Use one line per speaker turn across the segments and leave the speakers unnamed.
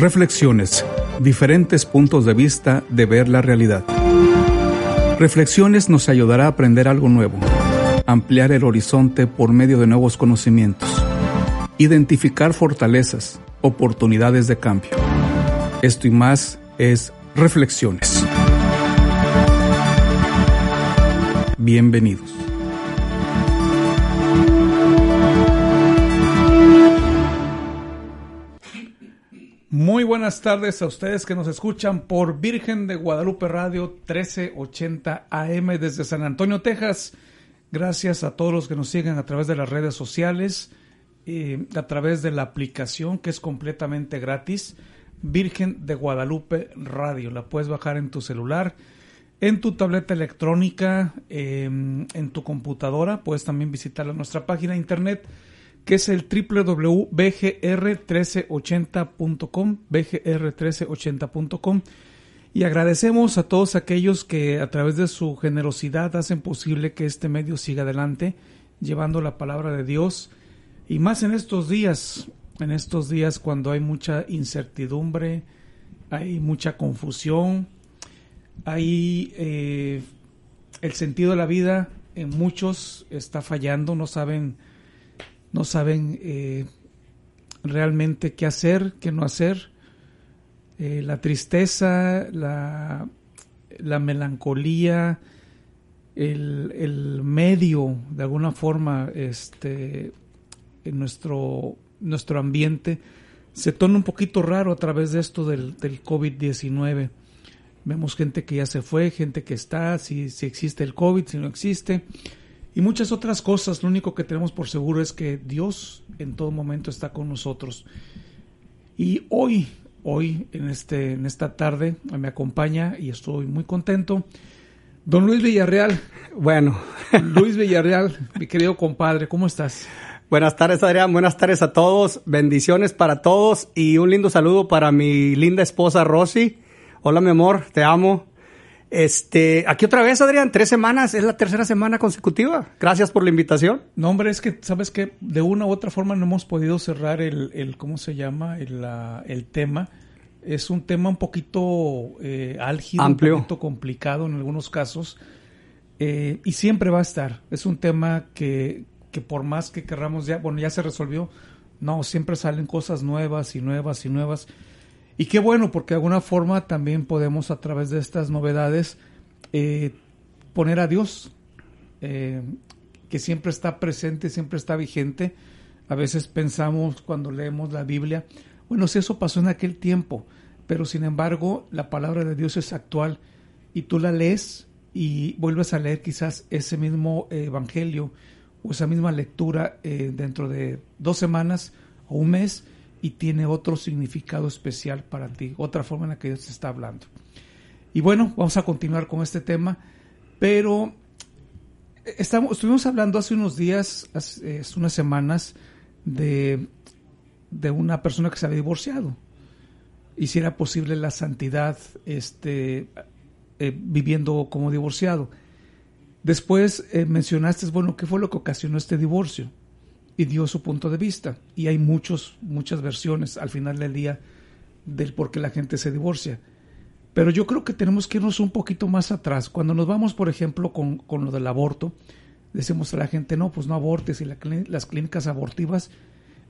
Reflexiones, diferentes puntos de vista de ver la realidad. Reflexiones nos ayudará a aprender algo nuevo, ampliar el horizonte por medio de nuevos conocimientos, identificar fortalezas, oportunidades de cambio. Esto y más es Reflexiones. Bienvenidos. Muy buenas tardes a ustedes que nos escuchan por Virgen de Guadalupe Radio 1380 AM desde San Antonio, Texas. Gracias a todos los que nos siguen a través de las redes sociales, eh, a través de la aplicación que es completamente gratis. Virgen de Guadalupe Radio. La puedes bajar en tu celular, en tu tableta electrónica, em, en tu computadora. Puedes también visitar nuestra página de internet que es el www.bgr1380.com, bgr1380.com. Y agradecemos a todos aquellos que a través de su generosidad hacen posible que este medio siga adelante, llevando la palabra de Dios. Y más en estos días, en estos días cuando hay mucha incertidumbre, hay mucha confusión, hay eh, el sentido de la vida en muchos está fallando, no saben no saben eh, realmente qué hacer, qué no hacer. Eh, la tristeza, la, la melancolía, el, el, medio, de alguna forma, este, en nuestro, nuestro ambiente, se torna un poquito raro a través de esto del, del COVID-19. Vemos gente que ya se fue, gente que está, si, si existe el COVID, si no existe y muchas otras cosas. Lo único que tenemos por seguro es que Dios en todo momento está con nosotros. Y hoy, hoy, en, este, en esta tarde, me acompaña y estoy muy contento. Don Luis Villarreal.
Bueno.
Luis Villarreal, mi querido compadre, ¿cómo estás?
Buenas tardes, Adrián. Buenas tardes a todos. Bendiciones para todos y un lindo saludo para mi linda esposa Rosy. Hola, mi amor, te amo. Este, aquí otra vez, Adrián, tres semanas, es la tercera semana consecutiva. Gracias por la invitación.
No, hombre, es que, ¿sabes que De una u otra forma no hemos podido cerrar el, el ¿cómo se llama? El, el tema. Es un tema un poquito eh, álgido,
Amplio.
un poquito complicado en algunos casos. Eh, y siempre va a estar. Es un tema que, que por más que querramos ya, bueno, ya se resolvió. No, siempre salen cosas nuevas y nuevas y nuevas. Y qué bueno, porque de alguna forma también podemos a través de estas novedades eh, poner a Dios, eh, que siempre está presente, siempre está vigente. A veces pensamos cuando leemos la Biblia, bueno, si eso pasó en aquel tiempo, pero sin embargo la palabra de Dios es actual y tú la lees y vuelves a leer quizás ese mismo evangelio o esa misma lectura eh, dentro de dos semanas o un mes y tiene otro significado especial para ti, otra forma en la que Dios te está hablando. Y bueno, vamos a continuar con este tema, pero estuvimos hablando hace unos días, hace unas semanas, de, de una persona que se había divorciado y si era posible la santidad este, eh, viviendo como divorciado. Después eh, mencionaste, bueno, ¿qué fue lo que ocasionó este divorcio? Y dio su punto de vista. Y hay muchos, muchas versiones al final del día del por qué la gente se divorcia. Pero yo creo que tenemos que irnos un poquito más atrás. Cuando nos vamos, por ejemplo, con, con lo del aborto, decimos a la gente, no, pues no abortes y la, las clínicas abortivas,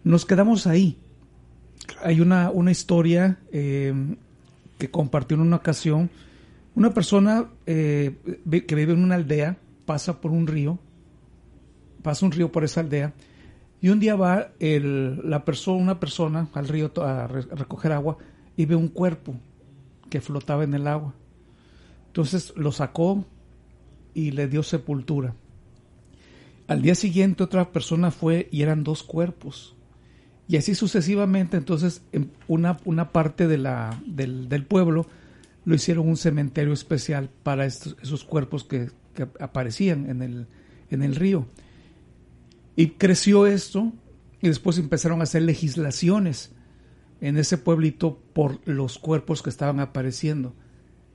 nos quedamos ahí. Hay una, una historia eh, que compartió en una ocasión. Una persona eh, que vive en una aldea pasa por un río, pasa un río por esa aldea, y un día va la una persona al río a recoger agua y ve un cuerpo que flotaba en el agua. Entonces lo sacó y le dio sepultura. Al día siguiente otra persona fue y eran dos cuerpos. Y así sucesivamente, entonces en una, una parte de la, del, del, pueblo lo hicieron un cementerio especial para esos cuerpos que, que aparecían en el, en el río. Y creció esto y después empezaron a hacer legislaciones en ese pueblito por los cuerpos que estaban apareciendo.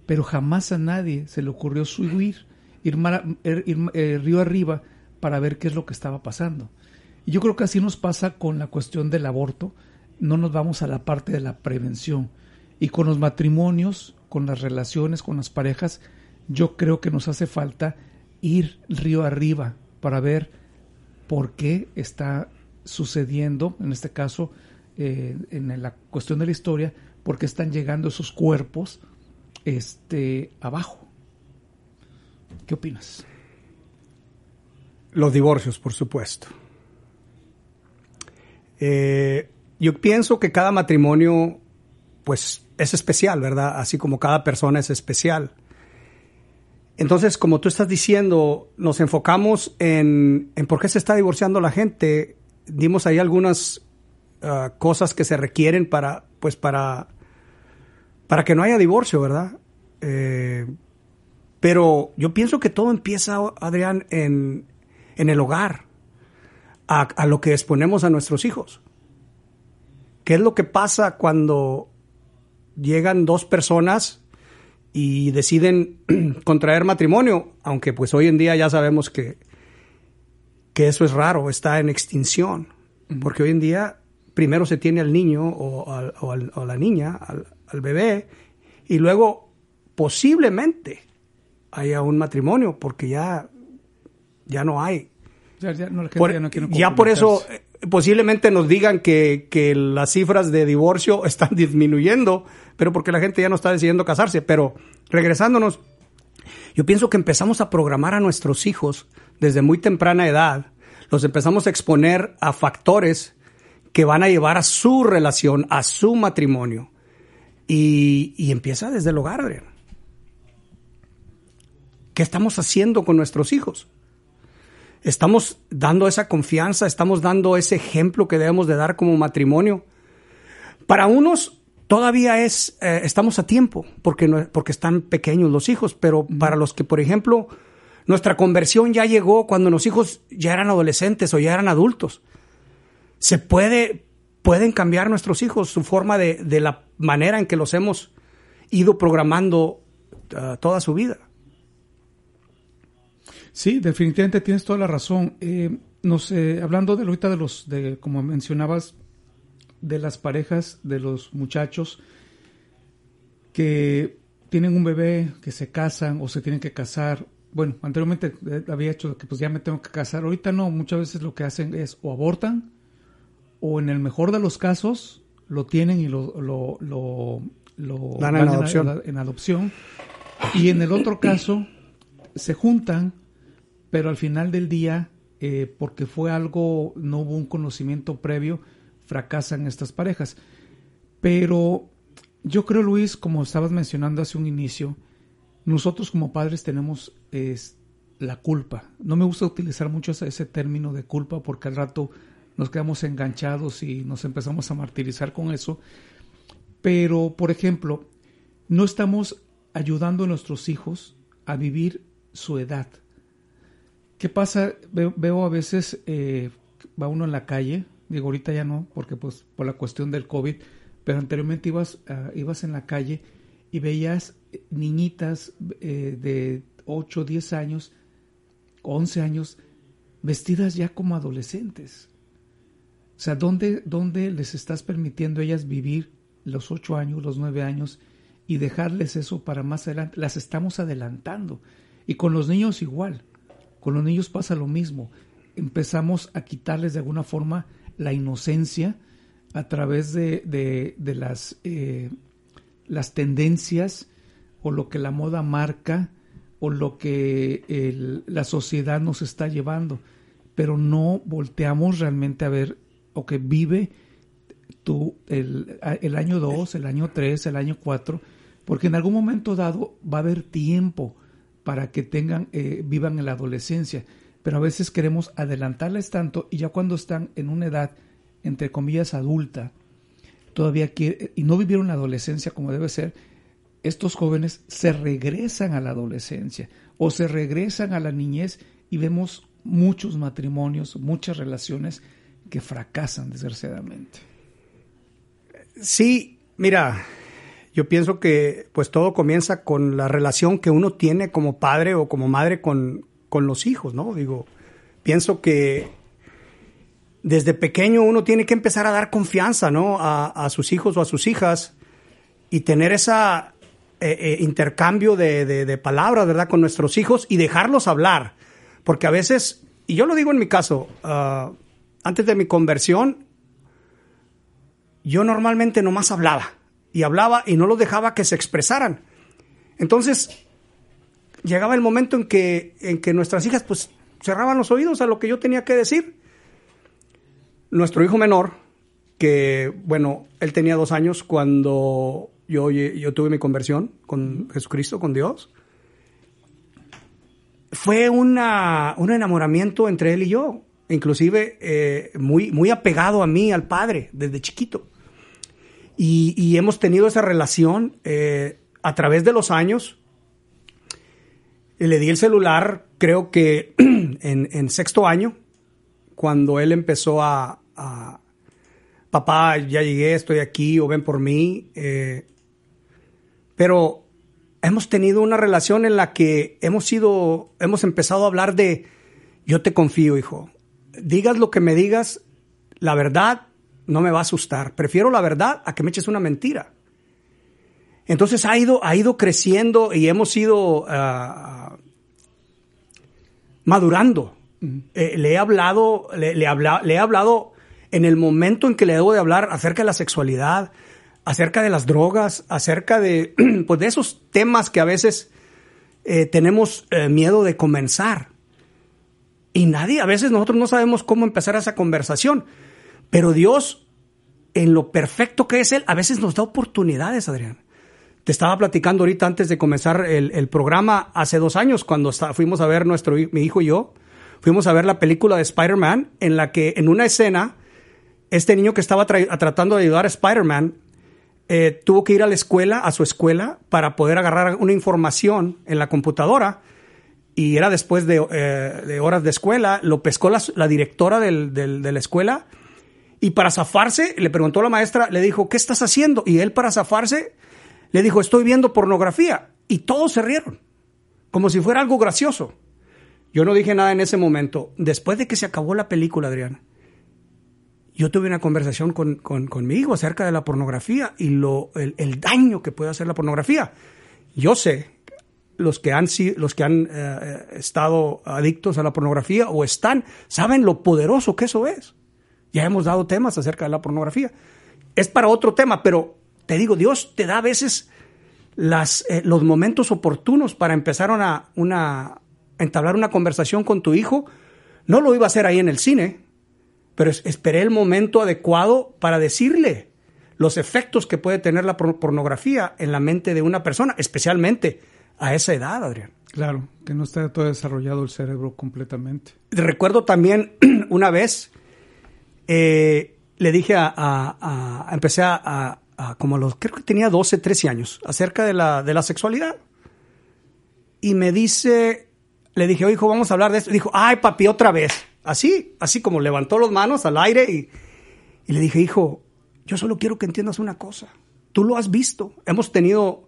Pero jamás a nadie se le ocurrió subir, ir, ir, ir eh, río arriba para ver qué es lo que estaba pasando. Y yo creo que así nos pasa con la cuestión del aborto. no nos vamos a la parte de la prevención. Y con los matrimonios, con las relaciones, con las parejas, yo creo que nos hace falta ir río arriba para ver por qué está sucediendo, en este caso, eh, en la cuestión de la historia, por qué están llegando esos cuerpos este, abajo. ¿Qué opinas?
Los divorcios, por supuesto. Eh, yo pienso que cada matrimonio, pues, es especial, ¿verdad? Así como cada persona es especial. Entonces, como tú estás diciendo, nos enfocamos en, por qué se está divorciando la gente. Dimos ahí algunas ah, cosas que se requieren para, pues, para, para que no haya divorcio, ¿verdad? Eh, pero yo pienso que todo empieza, Adrián, en, en el hogar, a, a, lo que exponemos a nuestros hijos. ¿Qué es lo que pasa cuando llegan dos personas y deciden contraer matrimonio? Aunque pues hoy en día ya sabemos que, que eso es raro, está en extinción. Porque hoy en día primero se tiene al niño o, a la niña, al, al bebé, y luego posiblemente haya un matrimonio, porque ya, ya no hay. Ya, por, eso eh, posiblemente nos digan que, que, las cifras de divorcio están disminuyendo, pero porque la gente ya no está decidiendo casarse. Pero regresándonos, yo pienso que empezamos a programar a nuestros hijos desde muy temprana edad, los empezamos a exponer a factores que van a llevar a su relación, a su matrimonio. Y, y empieza desde el hogar, Adrián. ¿Qué estamos haciendo con nuestros hijos? Estamos dando esa confianza, estamos dando ese ejemplo que debemos de dar como matrimonio. Para unos todavía es, eh, estamos a tiempo porque, no, porque están pequeños los hijos, pero para los que, por ejemplo, nuestra conversión ya llegó cuando los hijos ya eran adolescentes o ya eran adultos, se puede, pueden cambiar nuestros hijos su forma de, de la manera en que los hemos ido programando uh, toda su vida.
Sí, definitivamente tienes toda la razón. Eh, no sé, hablando de ahorita de los, de, como mencionabas, de las parejas, de los muchachos que tienen un bebé, que se casan o se tienen que casar. Bueno, anteriormente eh, había hecho que pues ya me tengo que casar. Ahorita no, muchas veces lo que hacen es o abortan o en el mejor de los casos lo tienen y lo, lo, lo,
dan en adopción.
en adopción. Y en el otro caso se juntan pero al final del día, eh, porque fue algo, no hubo un conocimiento previo, fracasan estas parejas. Pero yo creo, Luis, como estabas mencionando hace un inicio, nosotros como padres tenemos es, la culpa. No me gusta utilizar mucho ese, ese, término de culpa porque al rato nos quedamos enganchados y nos empezamos a martirizar con eso. Pero, por ejemplo, no estamos ayudando a nuestros hijos a vivir su edad. ¿Qué pasa? Veo, a veces, eh, va uno en la calle, digo ahorita ya no, porque pues por la cuestión del COVID, pero anteriormente ibas, uh, ibas en la calle y veías eh, niñitas eh, de 8, 10 años, 11 años, vestidas ya como adolescentes. O sea, ¿dónde, ¿dónde les estás permitiendo a ellas vivir los 8 años, los 9 años y dejarles eso para más adelante? Las estamos adelantando. Y con los niños igual. Con los niños pasa lo mismo. Empezamos a quitarles de alguna forma la inocencia a través de, las, eh, las tendencias o lo que la moda marca o lo que la sociedad nos está llevando, pero no volteamos realmente a ver o que vive tú el, el año 2, el año 3, el año 4, porque en algún momento dado va a haber tiempo para que tengan, eh, vivan en la adolescencia. Pero a veces queremos adelantarles tanto y ya cuando están en una edad, entre comillas, adulta, todavía quiere, y no vivieron la adolescencia como debe ser, estos jóvenes se regresan a la adolescencia o se regresan a la niñez y vemos muchos matrimonios, muchas relaciones que fracasan desgraciadamente.
Sí, mira, yo pienso que pues todo comienza con la relación que uno tiene como padre o como madre con, con los hijos, ¿no? Digo, pienso que desde pequeño uno tiene que empezar a dar confianza, ¿no? A, sus hijos o a sus hijas y tener esa eh, eh, intercambio de, palabras, ¿verdad? Con nuestros hijos y dejarlos hablar. Porque a veces, y yo lo digo en mi caso, ah, antes de mi conversión, yo normalmente nomás hablaba y hablaba y no los dejaba que se expresaran. Entonces, llegaba el momento en que, en que nuestras hijas pues cerraban los oídos a lo que yo tenía que decir. Nuestro hijo menor, que bueno, él tenía dos años cuando yo, yo tuve mi conversión con Jesucristo, con Dios, fue una, un enamoramiento entre él y yo, inclusive eh, muy, muy apegado a mí, al Padre, desde chiquito. Y, hemos tenido esa relación eh, a través de los años. Le di el celular, creo que en, sexto año, cuando él empezó a, papá, ya llegué, estoy aquí, o ven por mí. Eh, pero hemos tenido una relación en la que hemos sido, hemos empezado a hablar de, yo te confío, hijo. Digas lo que me digas, la verdad no me va a asustar. Prefiero la verdad a que me eches una mentira. Entonces ha ido, ha ido creciendo y hemos ido ah, madurando. Eh, le he hablado, le, le, le he hablado en el momento en que le debo de hablar acerca de la sexualidad, acerca de las drogas, acerca de, pues de esos temas que a veces eh, tenemos eh, miedo de comenzar. Y nadie, a veces nosotros no sabemos cómo empezar esa conversación. Pero Dios, en lo perfecto que es Él, a veces nos da oportunidades, Adrián. Te estaba platicando ahorita antes de comenzar el, programa hace dos años, cuando fuimos a ver nuestro, mi hijo y yo, fuimos a ver la película de Spider-Man, en la que en una escena, este niño que estaba tratando de ayudar a Spider-Man eh, tuvo que ir a la escuela, a su escuela, para poder agarrar una información en la computadora. Y era después de, eh, horas de escuela, lo pescó la, directora de la escuela. Y para zafarse, le preguntó a la maestra, le dijo, ¿qué estás haciendo? Y él para zafarse, le dijo, estoy viendo pornografía. Y todos se rieron, como si fuera algo gracioso. Yo no dije nada en ese momento. Después de que se acabó la película, Adrián, yo tuve una conversación con, con, mi hijo acerca de la pornografía y lo, el, daño que puede hacer la pornografía. Yo sé, los que han, los que han eh, estado adictos a la pornografía o están, saben lo poderoso que eso es. Ya hemos dado temas acerca de la pornografía. Es para otro tema, pero te digo, Dios te da a veces las, eh, los momentos oportunos para empezar una, una, entablar una conversación con tu hijo. No lo iba a hacer ahí en el cine, pero esperé el momento adecuado para decirle los efectos que puede tener la pornografía en la mente de una persona, especialmente a esa edad, Adrián.
Claro, que no está todo desarrollado el cerebro completamente.
Recuerdo también una vez, eh, le dije a, empecé a, como los, creo que tenía 12, 13 años, acerca de la, de la sexualidad. Y me dice, le dije, hijo, vamos a hablar de esto. dijo, ay, papi, otra vez. Así, así como levantó las manos al aire y, le dije, hijo, yo solo quiero que entiendas una cosa. Tú lo has visto. Hemos tenido,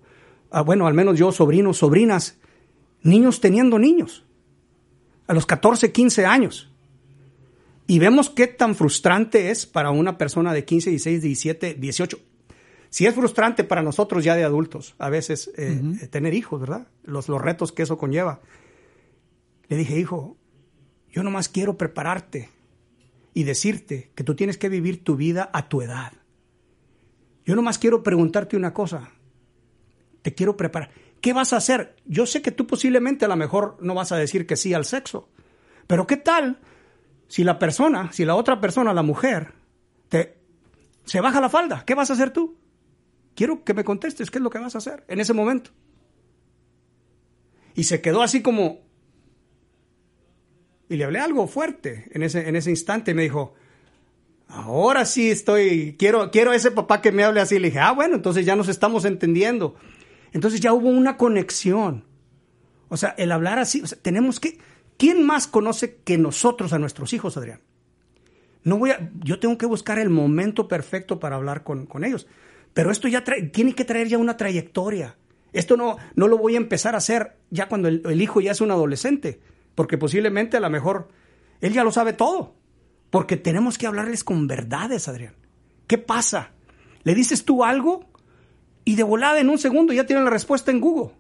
ah, bueno, al menos yo, sobrinos, sobrinas, niños teniendo niños. A los 14, 15 años. Y vemos qué tan frustrante es para una persona de 15, 16, 17, 18. Si es frustrante para nosotros ya de adultos, a veces eh, eh, tener hijos, ¿verdad? Los, los retos que eso conlleva. Le dije, hijo, yo nomás quiero prepararte y decirte que tú tienes que vivir tu vida a tu edad. Yo nomás quiero preguntarte una cosa. Te quiero preparar. ¿Qué vas a hacer? Yo sé que tú posiblemente a lo mejor no vas a decir que sí al sexo. Pero ¿qué tal si la persona, si la otra persona, la mujer, te, se baja la falda? ¿Qué vas a hacer tú? Quiero que me contestes qué es lo que vas a hacer en ese momento. Y se quedó así como, y le hablé algo fuerte en ese, en ese instante. Me dijo, ahora sí estoy, quiero, quiero ese papá que me hable así. Le dije, ah, bueno, entonces ya nos estamos entendiendo. Entonces ya hubo una conexión. O sea, el hablar así, tenemos que, ¿quién más conoce que nosotros a nuestros hijos, Adrián? No voy a, yo tengo que buscar el momento perfecto para hablar con, con ellos. Pero esto ya tiene que traer ya una trayectoria. Esto no, no lo voy a empezar a hacer ya cuando el hijo ya es un adolescente porque posiblemente a lo mejor él ya lo sabe todo. Porque tenemos que hablarles con verdades, Adrián. ¿Qué pasa? Le dices tú algo y de volada en un segundo ya tienen la respuesta en Google.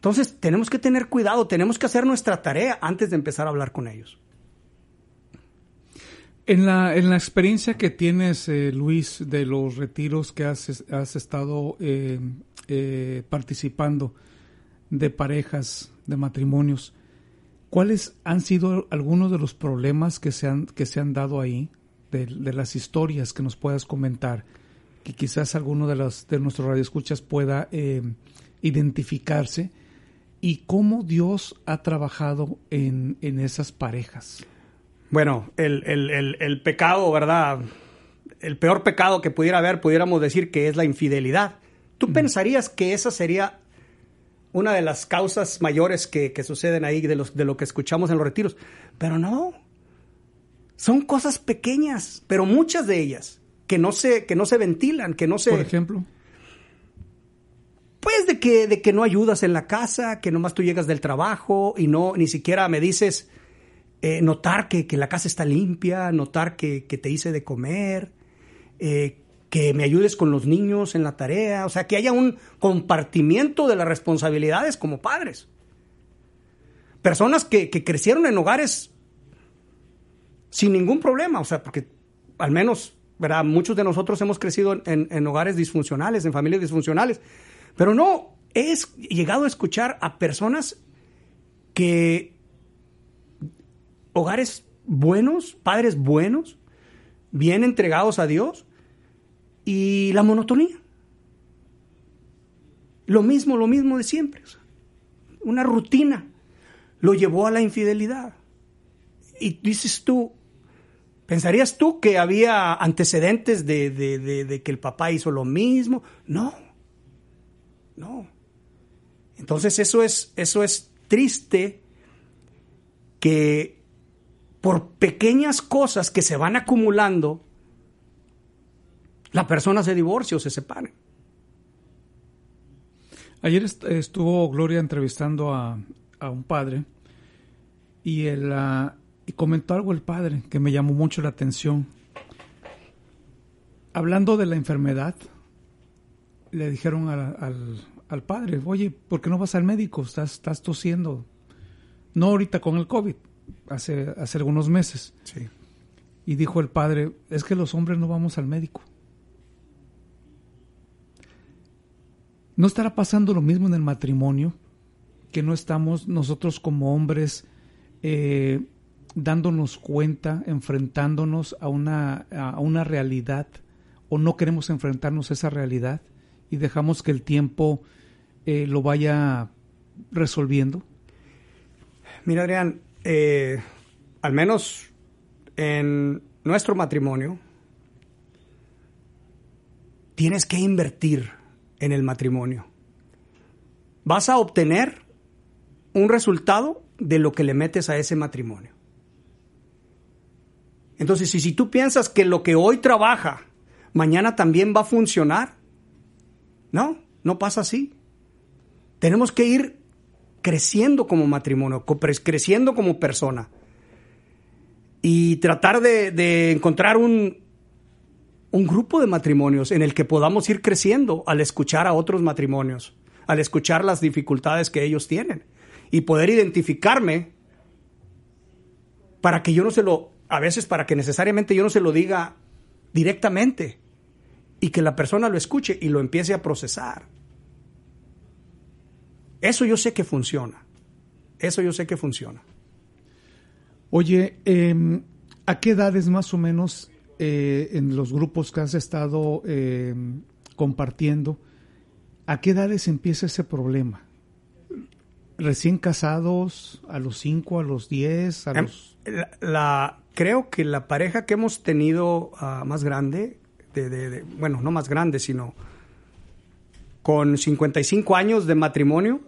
Entonces tenemos que tener cuidado, tenemos que hacer nuestra tarea antes de empezar a hablar con ellos.
En la, en la experiencia que tienes, eh, Luis, de los retiros que has, has estado eh, eh, participando de parejas, de matrimonios, ¿cuáles han sido algunos de los problemas que se han, que se han dado ahí, de, las historias que nos puedas comentar, que quizás alguno de, las, de nuestros radioescuchas pueda identificarse? Y cómo Dios ha trabajado en, en esas parejas.
Bueno, el, el, el, pecado, ¿verdad? El peor pecado que pudiera haber, pudiéramos decir que es la infidelidad. ¿Tú pensarías que esa sería una de las causas mayores que, que suceden ahí de, los, de lo que escuchamos en los retiros? Pero no. Son cosas pequeñas, pero muchas de ellas, que no se, que no se ventilan, que no se...
Por ejemplo.
Pues de que, de que no ayudas en la casa, que nomás tú llegas del trabajo y no, ni siquiera me dices eh, notar que, la casa está limpia, notar que, te hice de comer, eh, que me ayudes con los niños en la tarea, o sea, que haya un compartimiento de las responsabilidades como padres. Personas que, crecieron en hogares sin ningún problema, o sea, porque al menos, ¿verdad? Muchos de nosotros hemos crecido en, en hogares disfuncionales, en familias disfuncionales, pero no, he llegado a escuchar a personas que hogares buenos, padres buenos, bien entregados a Dios y la monotonía. Lo mismo, lo mismo de siempre. Una rutina lo llevó a la infidelidad. Y dices tú, ¿pensarías tú que había antecedentes de, de que el papá hizo lo mismo? No, no. Entonces eso es, eso es triste que por pequeñas cosas que se van acumulando, la persona se divorcie o se separe.
Ayer estuvo Gloria entrevistando a, un padre y, él, ah, y comentó algo el padre que me llamó mucho la atención. Hablando de la enfermedad, le dijeron al, padre, oye, ¿por qué no vas al médico? Estás, estás tosiendo. No ahorita con el COVID, hace, hace algunos meses.
Sí.
Y dijo el padre, es que los hombres no vamos al médico. ¿No estará pasando lo mismo en el matrimonio? Que no estamos nosotros como hombres eh, dándonos cuenta, enfrentándonos a una, a una realidad o no queremos enfrentarnos a esa realidad y dejamos que el tiempo eh, lo vaya resolviendo?
Mira, Adrián, eh, al menos en nuestro matrimonio, tienes que invertir en el matrimonio. Vas a obtener un resultado de lo que le metes a ese matrimonio. Entonces, si, si tú piensas que lo que hoy trabaja, mañana también va a funcionar, no, no pasa así. Tenemos que ir creciendo como matrimonio, creciendo como persona. Y tratar de, encontrar un, un grupo de matrimonios en el que podamos ir creciendo al escuchar a otros matrimonios, al escuchar las dificultades que ellos tienen y poder identificarme para que yo no se lo, a veces para que necesariamente yo no se lo diga directamente, y que la persona lo escuche y lo empiece a procesar. Eso yo sé que funciona. Eso yo sé que funciona.
Oye, em, ¿a qué edades más o menos eh, en los grupos que has estado em, compartiendo, a qué edades empieza ese problema? ¿Recién casados, a los 5, a los 10, a
em,
los...
La, creo que la pareja que hemos tenido ah, más grande de, bueno, no más grande, sino con 55 años de matrimonio,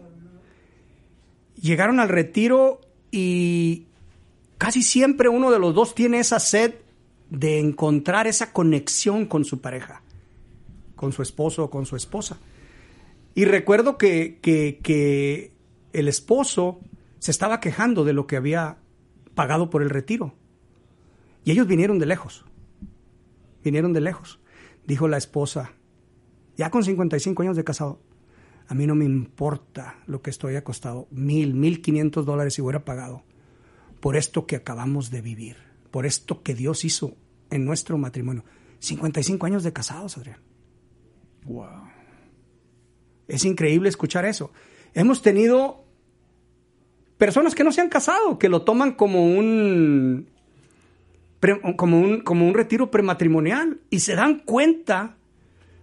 llegaron al retiro y casi siempre uno de los dos tiene esa sed de encontrar esa conexión con su pareja, con su esposo o con su esposa. Y recuerdo que, que, que el esposo se estaba quejando de lo que había pagado por el retiro. Y ellos vinieron de lejos. Vinieron de lejos. Dijo la esposa, ya con 55 años de casado, a mí no me importa lo que estoy acostado, mil, mil quinientos dólares si hubiera pagado por esto que acabamos de vivir, por esto que Dios hizo en nuestro matrimonio. 55 años de casados, Adrián.
Wow.
Es increíble escuchar eso. Hemos tenido personas que no se han casado, que lo toman como un, como un, como un retiro prematrimonial y se dan cuenta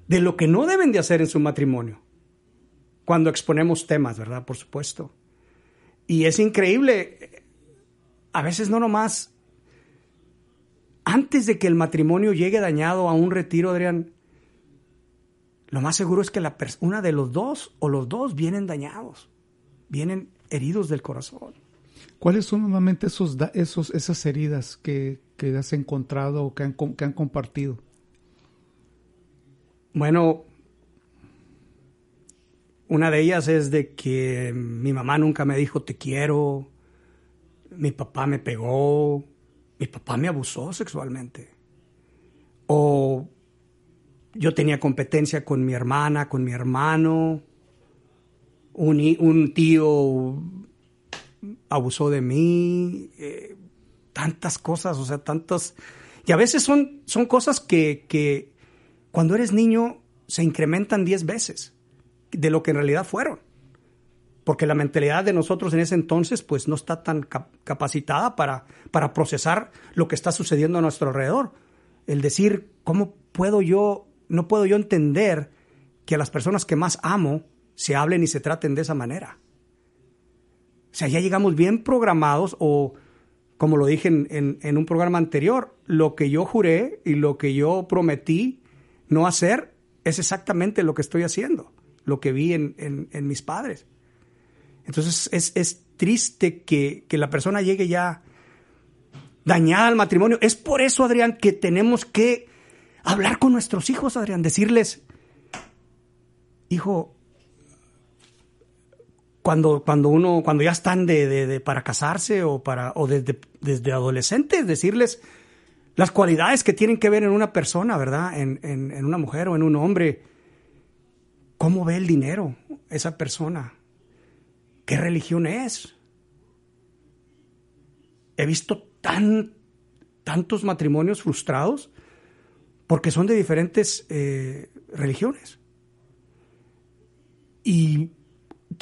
de lo que no deben de hacer en su matrimonio. Cuando exponemos temas, ¿verdad? Por supuesto. Y es increíble, a veces no nomás, antes de que el matrimonio llegue dañado a un retiro, Adrián, lo más seguro es que la una de los dos o los dos vienen dañados, vienen heridos del corazón.
¿Cuáles son normalmente esos, esos, esas heridas que, que has encontrado o que han, que han compartido?
Bueno, una de ellas es de que mi mamá nunca me dijo te quiero, mi papá me pegó, mi papá me abusó sexualmente. O yo tenía competencia con mi hermana, con mi hermano, un, tío abusó de mí, eh, tantas cosas, o sea, tantas... Y a veces son, son cosas que, que cuando eres niño se incrementan 10 veces de lo que en realidad fueron. Porque la mentalidad de nosotros en ese entonces pues no está tan capacitada para, para procesar lo que está sucediendo a nuestro alrededor. El decir, ¿cómo puedo yo no puedo yo entender que a las personas que más amo se hablen y se traten de esa manera. Sea, ya llegamos bien programados o, como lo dije en, un programa anterior, lo que yo juré y lo que yo prometí no hacer es exactamente lo que estoy haciendo, lo que vi en, mis padres. Entonces es, triste que, que la persona llegue ya dañada al matrimonio. Es por eso, Adrián, que tenemos que hablar con nuestros hijos, Adrián, decirles, hijo, cuando, cuando uno, cuando ya están de, para casarse o para, o desde, desde adolescentes, decirles las cualidades que tienen que ver en una persona, ¿verdad? En, en una mujer o en un hombre. ¿Cómo ve el dinero esa persona? ¿Qué religión es? He visto tan, tantos matrimonios frustrados porque son de diferentes eh, religiones. Y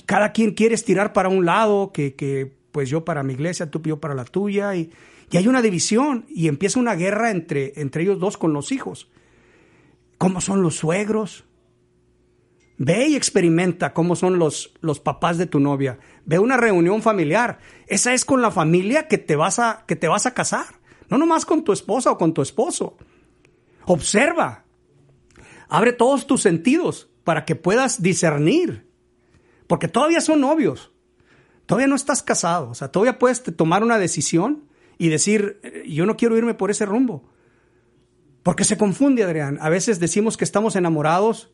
cada quien quiere estirar para un lado, que, pues yo para mi iglesia, tú yo para la tuya, y, hay una división y empieza una guerra entre, entre ellos dos con los hijos. ¿Cómo son los suegros? Ve y experimenta cómo son los, los papás de tu novia. Ve una reunión familiar. Esa es con la familia que te vas a, que te vas a casar. No nomás con tu esposa o con tu esposo. Observa. Abre todos tus sentidos para que puedas discernir. Porque todavía son novios. Todavía no estás casado. O sea, todavía puedes tomar una decisión y decir, eh, yo no quiero irme por ese rumbo. Porque se confunde, Adrián. A veces decimos que estamos enamorados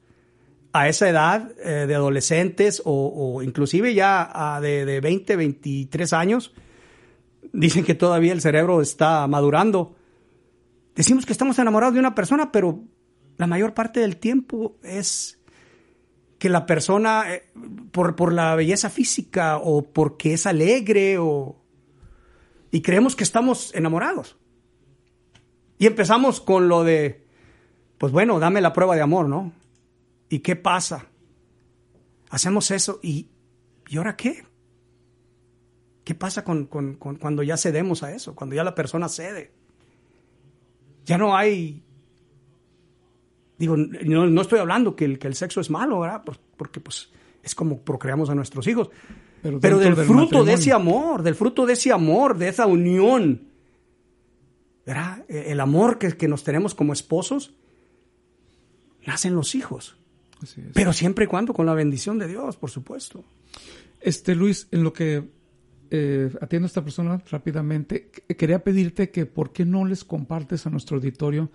a esa edad eh, de adolescentes o, inclusive ya de, de 20, 23 años. Dicen que todavía el cerebro está madurando. Decimos que estamos enamorados de una persona, pero la mayor parte del tiempo es que la persona, eh, por, por la belleza física o porque es alegre o... Y creemos que estamos enamorados. Y empezamos con lo de, pues bueno, dame la prueba de amor, ¿no? ¿Y qué pasa? Hacemos eso y ¿y ahora qué? ¿Qué pasa con, con, cuando ya cedemos a eso? Cuando ya la persona cede. Ya no hay... Digo, no, estoy hablando que el, que el sexo es malo, ¿verdad? Porque pues es como procreamos a nuestros hijos. Pero, del, fruto de ese amor, del fruto de ese amor, de esa unión, ¿verdad? E, el amor que, que nos tenemos como esposos, nacen los hijos. Pero siempre y cuando con la bendición de Dios, por supuesto.
Este Luis, en lo que eh, atiendo a esta persona rápidamente. Quería pedirte que por qué no les compartes a nuestro auditorio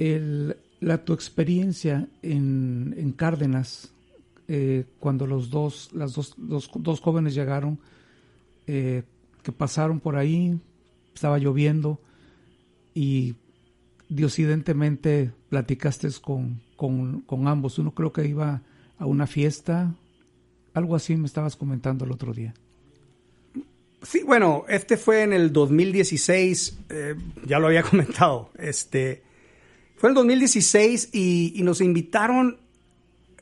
el, la, tu experiencia en, en Cárdenas eh, cuando los dos, las dos, dos, jóvenes llegaron, eh, que pasaron por ahí, estaba lloviendo y diosidentemente platicaste con, con, con ambos. Uno creo que iba a una fiesta, algo así me estabas comentando el otro día.
Sí, bueno, este fue en el 2016, eh, ya lo había comentado, este, fue en el 2016 y, nos invitaron,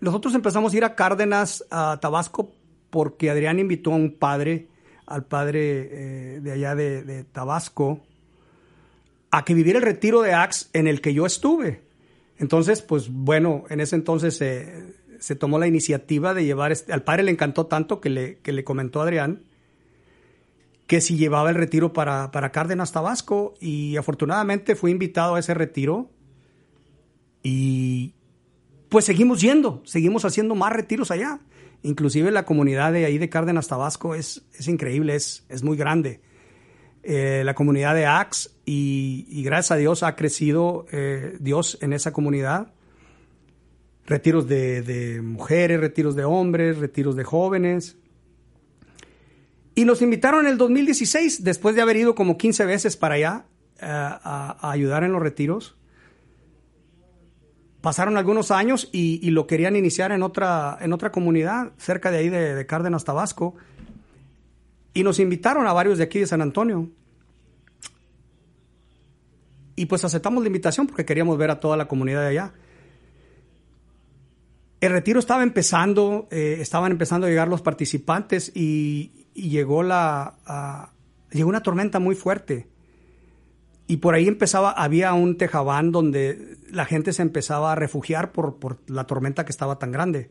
nosotros empezamos a ir a Cárdenas, a Tabasco, porque Adrián invitó a un padre, al padre eh, de allá de, Tabasco, a que viviera el retiro de Axe en el que yo estuve. Entonces, pues bueno, en ese entonces se tomó la iniciativa de llevar, este, al padre le encantó tanto que le, que le comentó Adrián, que si llevaba el retiro para, para Cárdenas, Tabasco, y afortunadamente fui invitado a ese retiro y pues seguimos yendo, seguimos haciendo más retiros allá. Inclusive la comunidad de ahí de Cárdenas, Tabasco es, es increíble, es, es muy grande. Eh, la comunidad de Axe y, gracias a Dios ha crecido eh, Dios en esa comunidad. Retiros de, mujeres, retiros de hombres, retiros de jóvenes, y nos invitaron en el 2016, después de haber ido como 15 veces para allá eh, a, ayudar en los retiros. Pasaron algunos años y, lo querían iniciar en otra, en otra comunidad, cerca de ahí de, Cárdenas, Tabasco. Y nos invitaron a varios de aquí de San Antonio. Y pues aceptamos la invitación porque queríamos ver a toda la comunidad de allá. El retiro estaba empezando, eh, estaban empezando a llegar los participantes y, llegó la llegó una tormenta muy fuerte y por ahí empezaba había un tejabán donde la gente se empezaba a refugiar por, por la tormenta que estaba tan grande.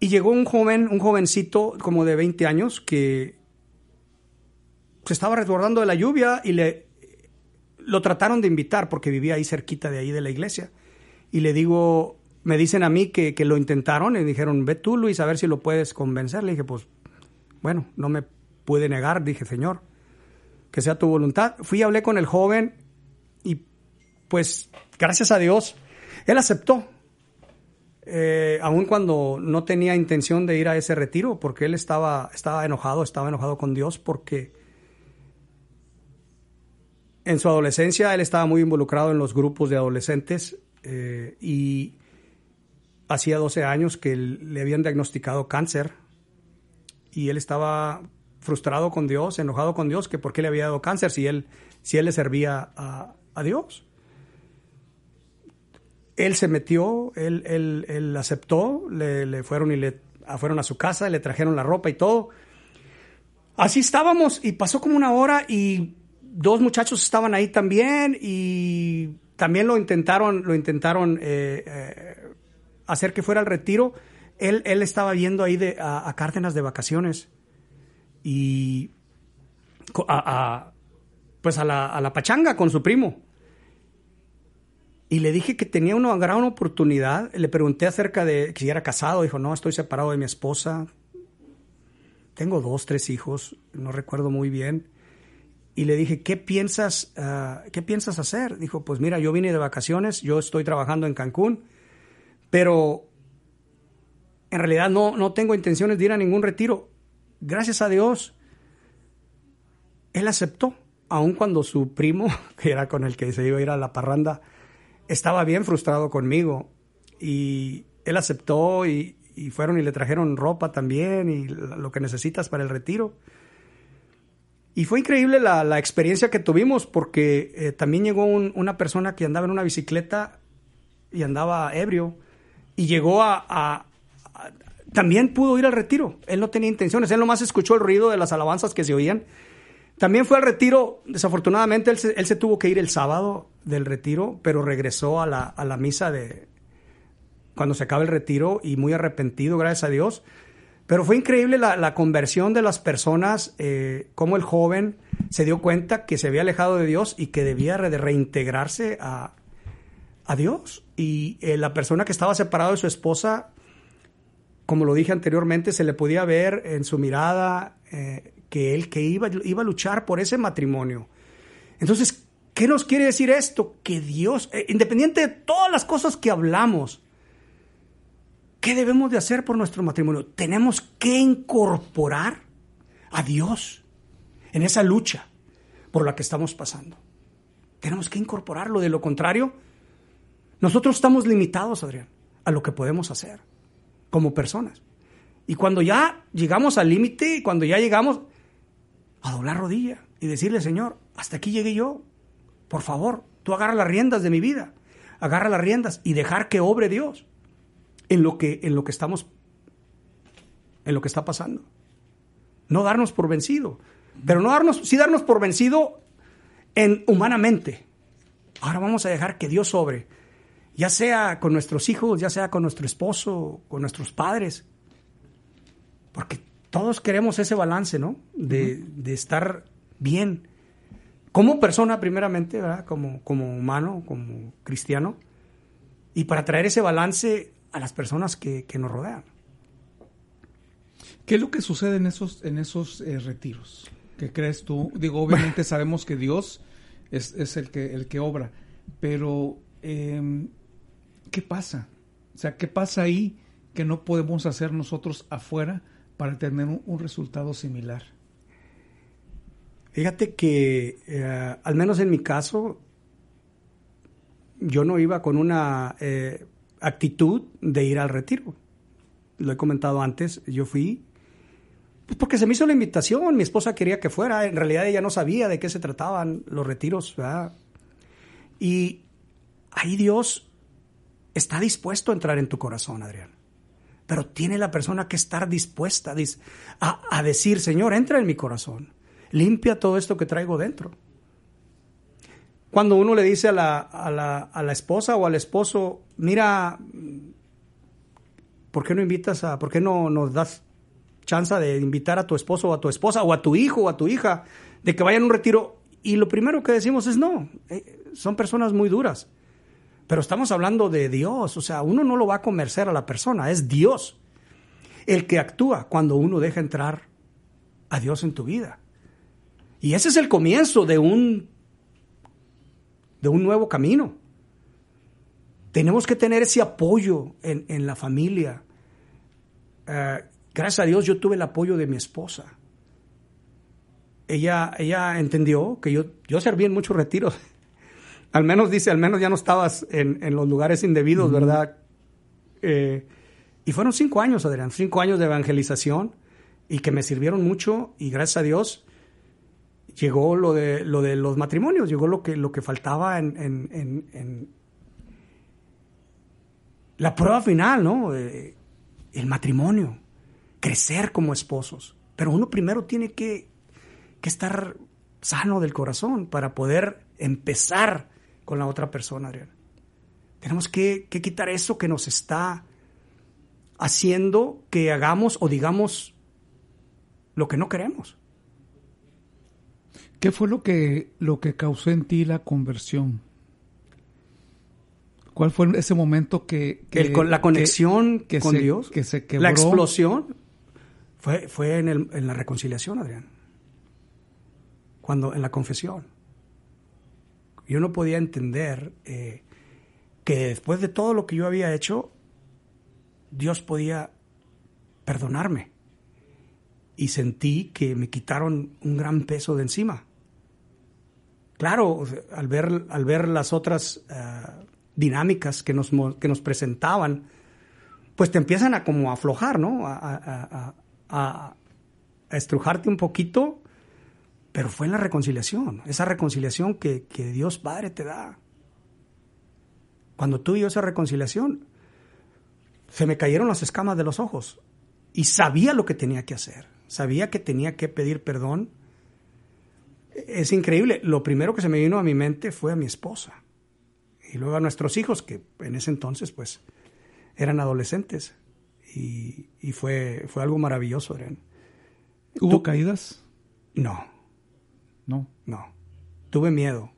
Y llegó un joven un jovencito como de 20 años que se estaba resguardando de la lluvia y le lo trataron de invitar porque vivía ahí cerquita de ahí de la iglesia. Y le digo me dicen a mí que, que, lo intentaron y dijeron, ve tú Luis a ver si lo puedes convencer. Le dije, pues bueno, no me pude negar, dije, Señor, que sea tu voluntad. Fui y hablé con el joven y pues gracias a Dios, él aceptó, eh, aun cuando no tenía intención de ir a ese retiro, porque él estaba, estaba enojado, estaba enojado con Dios, porque en su adolescencia él estaba muy involucrado en los grupos de adolescentes eh, y hacía 12 años que le habían diagnosticado cáncer y él estaba frustrado con Dios, enojado con Dios, que por qué le había dado cáncer si él, si él le servía a, Dios. Él se metió, él, él, aceptó, le, fueron y le fueron a su casa, le trajeron la ropa y todo. Así estábamos y pasó como una hora y dos muchachos estaban ahí también y también lo intentaron, lo intentaron eh, eh, hacer que fuera al retiro él, él estaba viendo ahí a, Cárdenas de vacaciones y a, pues a la, a la pachanga con su primo. Y le dije que tenía una gran oportunidad. Le pregunté acerca de si era casado. Dijo, no, estoy separado de mi esposa. Tengo dos, tres hijos. No recuerdo muy bien. Y le dije, ¿qué piensas, ah, ¿qué piensas hacer? Dijo, pues mira, yo vine de vacaciones. Yo estoy trabajando en Cancún. Pero en realidad no, no tengo intenciones de ir a ningún retiro. Gracias a Dios, él aceptó, aun cuando su primo, que era con el que se iba a ir a la parranda, estaba bien frustrado conmigo. Y él aceptó y, fueron y le trajeron ropa también y lo que necesitas para el retiro. Y fue increíble la, experiencia que tuvimos porque eh, también llegó una persona que andaba en una bicicleta y andaba ebrio y llegó a, también pudo ir al retiro. Él no tenía intenciones, él nomás escuchó el ruido de las alabanzas que se oían. También fue al retiro, desafortunadamente él se, tuvo que ir el sábado del retiro, pero regresó a la, misa de cuando se acaba el retiro y muy arrepentido, gracias a Dios. Pero fue increíble la, conversión de las personas, eh, cómo el joven se dio cuenta que se había alejado de Dios y que debía de reintegrarse a, Dios. Y eh, la persona que estaba separada de su esposa como lo dije anteriormente, se le podía ver en su mirada eh, que él que iba, iba a luchar por ese matrimonio. Entonces, ¿qué nos quiere decir esto? Que Dios, eh, independiente de todas las cosas que hablamos, ¿qué debemos de hacer por nuestro matrimonio? Tenemos que incorporar a Dios en esa lucha por la que estamos pasando. Tenemos que incorporarlo. De lo contrario, nosotros estamos limitados, Adrián, a lo que podemos hacer como personas. Y cuando ya llegamos al límite, cuando ya llegamos a doblar rodilla y decirle, Señor, hasta aquí llegué yo. Por favor, tú agarra las riendas de mi vida. Agarra las riendas y dejar que obre Dios en lo que, en lo que estamos, en lo que está pasando. No darnos por vencido. Pero no darnos, sí darnos por vencido en humanamente. Ahora vamos a dejar que Dios sobre, ya sea con nuestros hijos, ya sea con nuestro esposo, con nuestros padres, porque todos queremos ese balance, ¿no? De, estar bien. Como persona, primeramente, ¿verdad? Como, como humano, como cristiano. Y para traer ese balance a las personas que, nos rodean.
¿Qué es lo que sucede en esos, en esos eh, retiros? ¿Qué crees tú? Digo, obviamente sabemos que Dios es, el, que, el que obra, pero em, ¿qué pasa? O sea, ¿qué pasa ahí que no podemos hacer nosotros afuera para tener un, resultado similar?
Fíjate que, eh, al menos en mi caso, yo no iba con una eh, actitud de ir al retiro. Lo he comentado antes, yo fui pues porque se me hizo la invitación, mi esposa quería que fuera, en realidad ella no sabía de qué se trataban los retiros, ¿verdad? Y ahí Dios está dispuesto a entrar en tu corazón, Adrián. Pero tiene la persona que estar dispuesta a, decir, Señor, entra en mi corazón, limpia todo esto que traigo dentro. Cuando uno le dice a la, a la, a la esposa o al esposo, mira, ¿por qué no invitas a, por qué no nos das chance de invitar a tu esposo o a tu esposa o a tu hijo o a tu hija de que vayan a un retiro y lo primero que decimos es no, eh, son personas muy duras. Pero estamos hablando de Dios, o sea, uno no lo va a convencer a la persona, es Dios el que actúa cuando uno deja entrar a Dios en tu vida. Y ese es el comienzo de un de un nuevo camino. Tenemos que tener ese apoyo en, en la familia. Eh, Gracias a Dios yo tuve el apoyo de mi esposa. Ella, ella entendió que yo, yo serví en muchos retiros. al menos dice, al menos ya no estabas en, los lugares indebidos, ¿verdad? Eh, y fueron cinco años, Adrián, cinco años de evangelización y que me sirvieron mucho y gracias a Dios llegó lo de, lo de los matrimonios, llegó lo que, lo que faltaba en, en la prueba final, ¿no? Eh, el matrimonio crecer como esposos. Pero uno primero tiene que, estar sano del corazón para poder empezar con la otra persona, Adrián. Tenemos que, quitar eso que nos está haciendo que hagamos o digamos lo que no queremos.
¿Qué fue lo que, lo que causó en ti la conversión? ¿Cuál fue ese momento que...
la conexión
que,
con Dios.
Que se quebró.
La explosión. Fue, fue en, el, en la reconciliación, Adrián. Cuando, en la confesión. Yo no podía entender eh, que después de todo lo que yo había hecho, Dios podía perdonarme. Y sentí que me quitaron un gran peso de encima. Claro, al ver, al ver las otras eh, dinámicas que nos, que nos presentaban, pues te empiezan a como aflojar, ¿no? a, a, estrujarte un poquito, pero fue en la reconciliación, esa reconciliación que, Dios Padre te da. Cuando tuve esa reconciliación, se me cayeron las escamas de los ojos y sabía lo que tenía que hacer, sabía que tenía que pedir perdón. Es increíble, lo primero que se me vino a mi mente fue a mi esposa y luego a nuestros hijos, que en ese entonces pues eran adolescentes y, fue, fue algo maravilloso,
¿Hubo caídas?
No.
No.
No. Tuve miedo.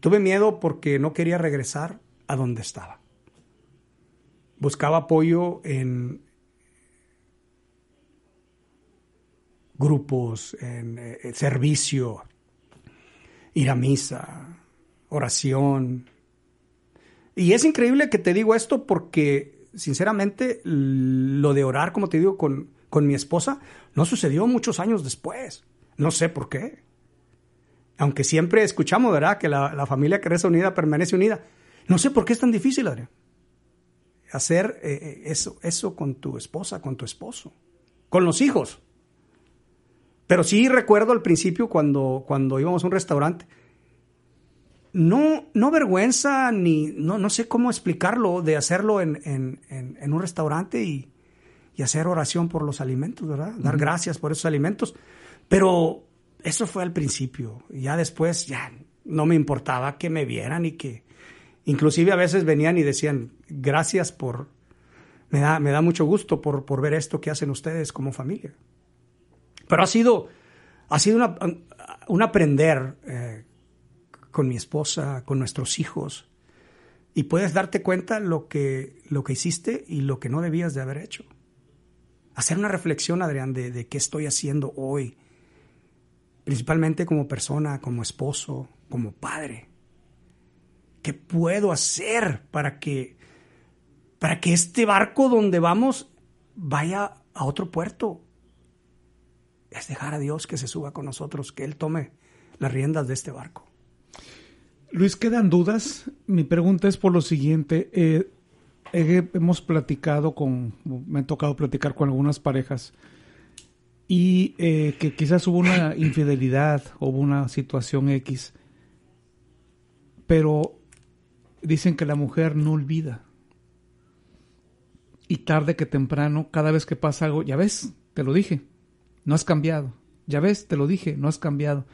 Tuve miedo porque no quería regresar a donde estaba. Buscaba apoyo en grupos, en, en eh, servicio, ir a misa, oración. Y es increíble que te digo esto porque sinceramente, lo de orar, como te digo, con, con mi esposa, no sucedió muchos años después. No sé por qué. Aunque siempre escuchamos, ¿verdad? Que la, familia que reza unida permanece unida. No sé por qué es tan difícil, Adrián. Hacer eh, eh, eso, eso con tu esposa, con tu esposo, con los hijos. Pero sí recuerdo al principio cuando, cuando íbamos a un restaurante. No, no vergüenza ni no, no sé cómo explicarlo de hacerlo en, un restaurante y, hacer oración por los alimentos, ¿verdad? Dar gracias por esos alimentos. Pero eso fue al principio. Ya después ya no me importaba que me vieran y que inclusive a veces venían y decían gracias por me da, me da mucho gusto por, por ver esto que hacen ustedes como familia. Pero ha sido, ha sido una, un aprender eh, con mi esposa, con nuestros hijos. Y puedes darte cuenta lo que, lo que hiciste y lo que no debías de haber hecho. Hacer una reflexión, Adrián, de, de qué estoy haciendo hoy, principalmente como persona, como esposo, como padre. ¿Qué puedo hacer para que, para que este barco donde vamos vaya a otro puerto? es dejar a Dios que se suba con nosotros, que Él tome las riendas de este barco.
Luis, ¿quedan dudas? Mi pregunta es por lo siguiente. Eh, hemos platicado con, me ha tocado platicar con algunas parejas y eh, que quizás hubo una infidelidad, hubo una situación X, pero dicen que la mujer no olvida. Y tarde que temprano, cada vez que pasa algo, ya ves, te lo dije, no has cambiado. Ya ves, te lo dije, no has cambiado.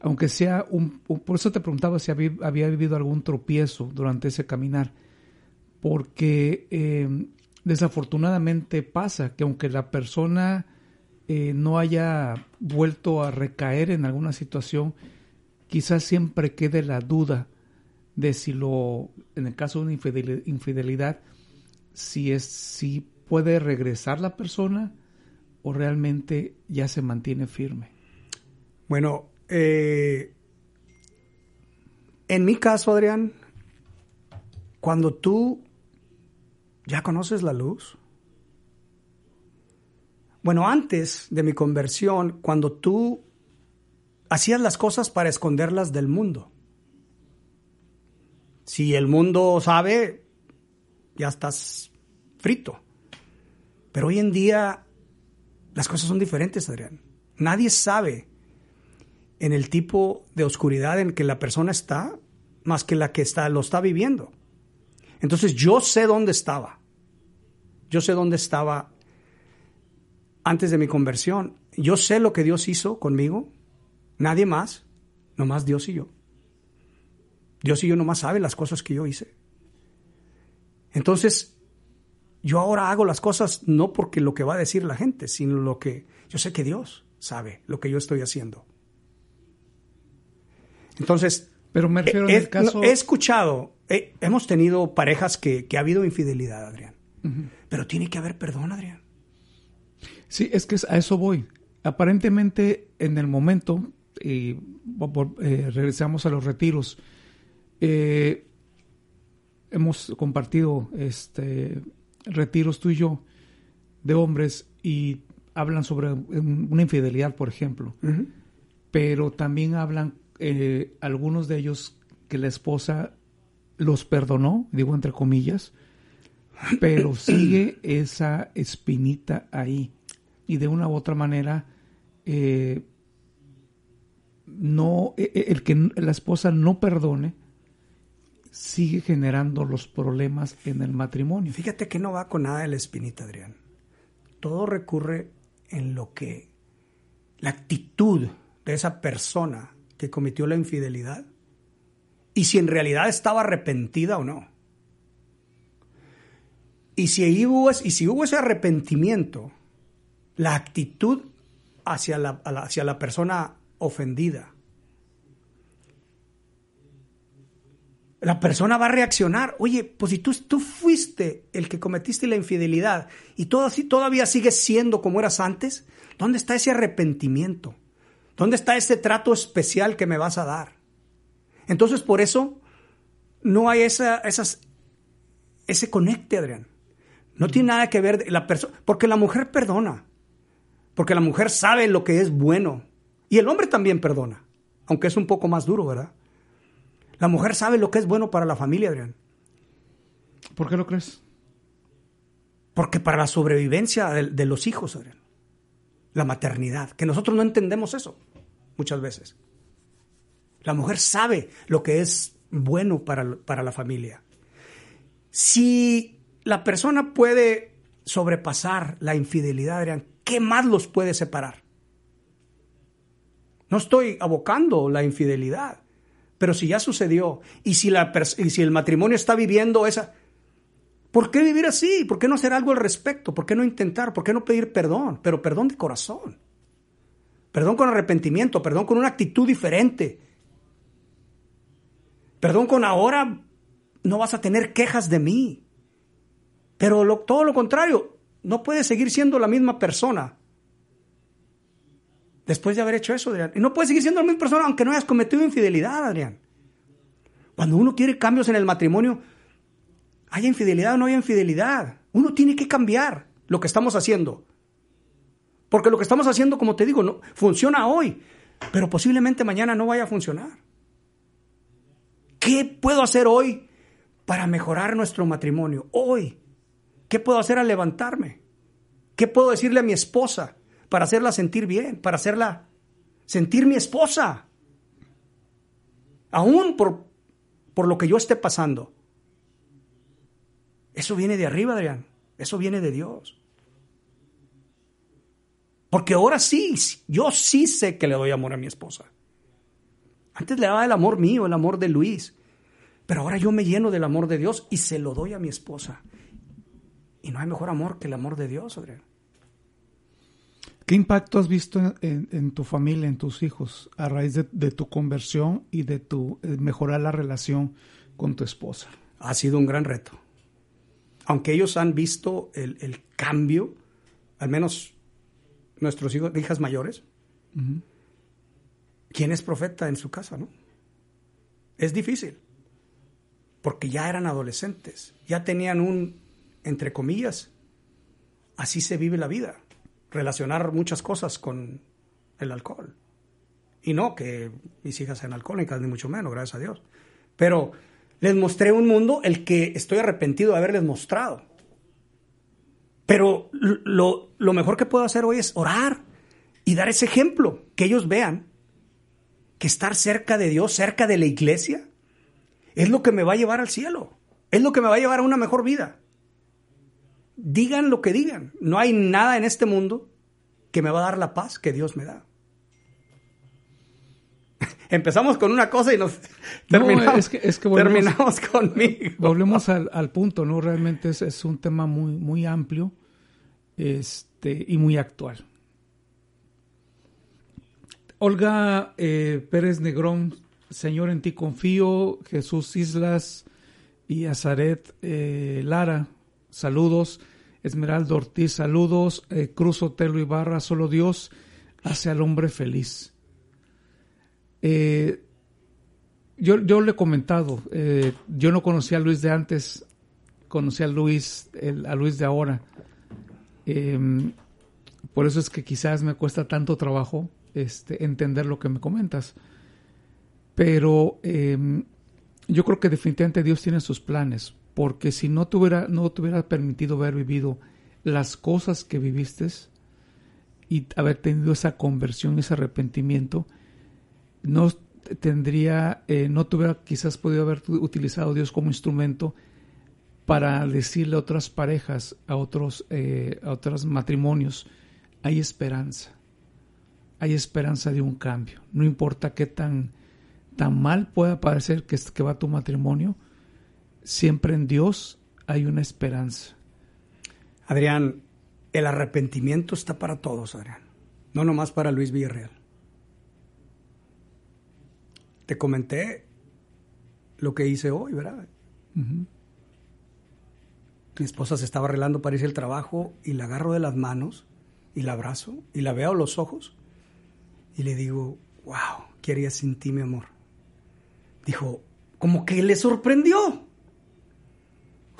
Aunque sea un... Por eso te preguntaba si había, vivido algún tropiezo durante ese caminar. Porque eh, desafortunadamente pasa que aunque la persona eh, no haya vuelto a recaer en alguna situación, quizás siempre quede la duda de si lo, en el caso de una infidelidad, si es, si puede regresar la persona o realmente ya se mantiene firme?
Bueno, eh, en mi caso, Adrián, cuando tú ya conoces la luz, bueno, antes de mi conversión, cuando tú hacías las cosas para esconderlas del mundo, si el mundo sabe, ya estás frito. Pero hoy en día las cosas son diferentes, Adrián. Nadie sabe en el tipo de oscuridad en que la persona está más que la que está, lo está viviendo. Entonces yo sé dónde estaba. Yo sé dónde estaba antes de mi conversión. Yo sé lo que Dios hizo conmigo. Nadie más, nomás Dios y yo. Dios y yo nomás sabe las cosas que yo hice. Entonces, yo ahora hago las cosas no porque lo que va a decir la gente, sino lo que yo sé que Dios sabe lo que yo estoy haciendo. Entonces,
pero me refiero he, caso...
he escuchado, hemos tenido parejas que, ha habido infidelidad, Adrián. Pero tiene que haber perdón, Adrián.
Sí, es que a eso voy. Aparentemente, en el momento, y eh, regresamos a los retiros, eh, hemos compartido este retiros tú y yo de hombres y hablan sobre una infidelidad, por ejemplo, pero también hablan eh, algunos de ellos que la esposa los perdonó, digo entre comillas, pero sigue esa espinita ahí y de una u otra manera eh, no e, e, el que la esposa no perdone sigue generando los problemas en el matrimonio.
Fíjate que no va con nada de la espinita, Adrián. Todo recurre en lo que la actitud de esa persona que cometió la infidelidad y si en realidad estaba arrepentida o no. Y si hubo, y si hubo ese arrepentimiento, la actitud hacia la, hacia la persona ofendida la persona va a reaccionar. Oye, pues si tú, tú fuiste el que cometiste la infidelidad y todo, todavía sigues siendo como eras antes, ¿dónde está ese arrepentimiento? ¿Dónde está ese trato especial que me vas a dar? Entonces, por eso no hay esa, esas, ese conecte, Adrián. No tiene nada que ver la persona, porque la mujer perdona, porque la mujer sabe lo que es bueno y el hombre también perdona. aunque es un poco más duro, ¿verdad? La mujer sabe lo que es bueno para la familia, Adrián.
¿Por qué lo crees?
Porque para la sobrevivencia de, los hijos, Adrián, la maternidad, que nosotros no entendemos eso muchas veces. La mujer sabe lo que es bueno para, para la familia. Si la persona puede sobrepasar la infidelidad, Adrián, ¿qué más los puede separar? No estoy abocando la infidelidad, pero si ya sucedió y si, la y si el matrimonio está viviendo esa... ¿Por qué vivir así? ¿Por qué no hacer algo al respecto? ¿Por qué no intentar? ¿Por qué no pedir perdón? Pero perdón de corazón. Perdón con arrepentimiento, perdón con una actitud diferente. Perdón con ahora no vas a tener quejas de mí. Pero todo lo contrario, no puedes seguir siendo la misma persona. Después de haber hecho eso, Adrián. Y no puedes seguir siendo la misma persona aunque no hayas cometido infidelidad, Adrián. Cuando uno quiere cambios en el matrimonio, haya infidelidad o no haya infidelidad. Uno tiene que cambiar lo que estamos haciendo. Porque lo que estamos haciendo, como te digo, no, funciona hoy, pero posiblemente mañana no vaya a funcionar. ¿Qué puedo hacer hoy para mejorar nuestro matrimonio? Hoy. ¿Qué puedo hacer al levantarme? ¿Qué puedo decirle a mi esposa para hacerla sentir bien, para hacerla sentir mi esposa? Aún por, por lo que yo esté pasando. Eso viene de arriba, Adrián. Eso viene de Dios. Porque ahora sí, yo sí sé que le doy amor a mi esposa. Antes le daba el amor mío, el amor de Luis. Pero ahora yo me lleno del amor de Dios y se lo doy a mi esposa. Y no hay mejor amor que el amor de Dios, Adrián.
¿Qué impacto has visto en, tu familia, en tus hijos, a raíz de, tu conversión y de tu eh, mejorar la relación con tu esposa?
Ha sido un gran reto aunque ellos han visto el, cambio, al menos nuestros hijos, hijas mayores, ¿quién es profeta en su casa, no? Es difícil, porque ya eran adolescentes, ya tenían un, entre comillas, así se vive la vida, relacionar muchas cosas con el alcohol. Y no que mis hijas sean alcohólicas, ni mucho menos, gracias a Dios. Pero les mostré un mundo el que estoy arrepentido de haberles mostrado. Pero lo, mejor que puedo hacer hoy es orar y dar ese ejemplo, que ellos vean que estar cerca de Dios, cerca de la iglesia, es lo que me va a llevar al cielo, es lo que me va a llevar a una mejor vida. Digan lo que digan, no hay nada en este mundo que me va a dar la paz que Dios me da empezamos con una cosa y nos terminamos, terminamos conmigo.
Volvemos al, punto, ¿no? Realmente es, un tema muy, muy amplio este, y muy actual. Olga eh, Pérez Negrón, Señor, en ti confío. Jesús Islas y Azaret eh, Lara, saludos. Esmeralda Ortiz, saludos. Eh, Cruz Otelo Ibarra, solo Dios hace al hombre feliz. Eh, yo, le he comentado, eh, yo no conocía a Luis de antes, conocí a Luis, a Luis de ahora. Em, por eso es que quizás me cuesta tanto trabajo este, entender lo que me comentas. Pero em, yo creo que definitivamente Dios tiene sus planes, porque si no te hubiera, no te hubiera permitido haber vivido las cosas que viviste y haber tenido esa conversión, ese arrepentimiento, no tendría, eh, no tuviera quizás podido haber utilizado Dios como instrumento para decirle a otras parejas, a otros, eh, a otros matrimonios, hay esperanza, hay esperanza de un cambio. No importa qué tan, tan mal pueda parecer que, que va tu matrimonio, siempre en Dios hay una esperanza.
Adrián, el arrepentimiento está para todos, Adrián, no nomás para Luis Villarreal. te comenté lo que hice hoy, ¿verdad? Mi esposa se estaba arreglando para irse al trabajo y la agarro de las manos y la abrazo y la veo a los ojos y le digo, wow, ¿qué harías sin ti, mi amor? Dijo, como que le sorprendió.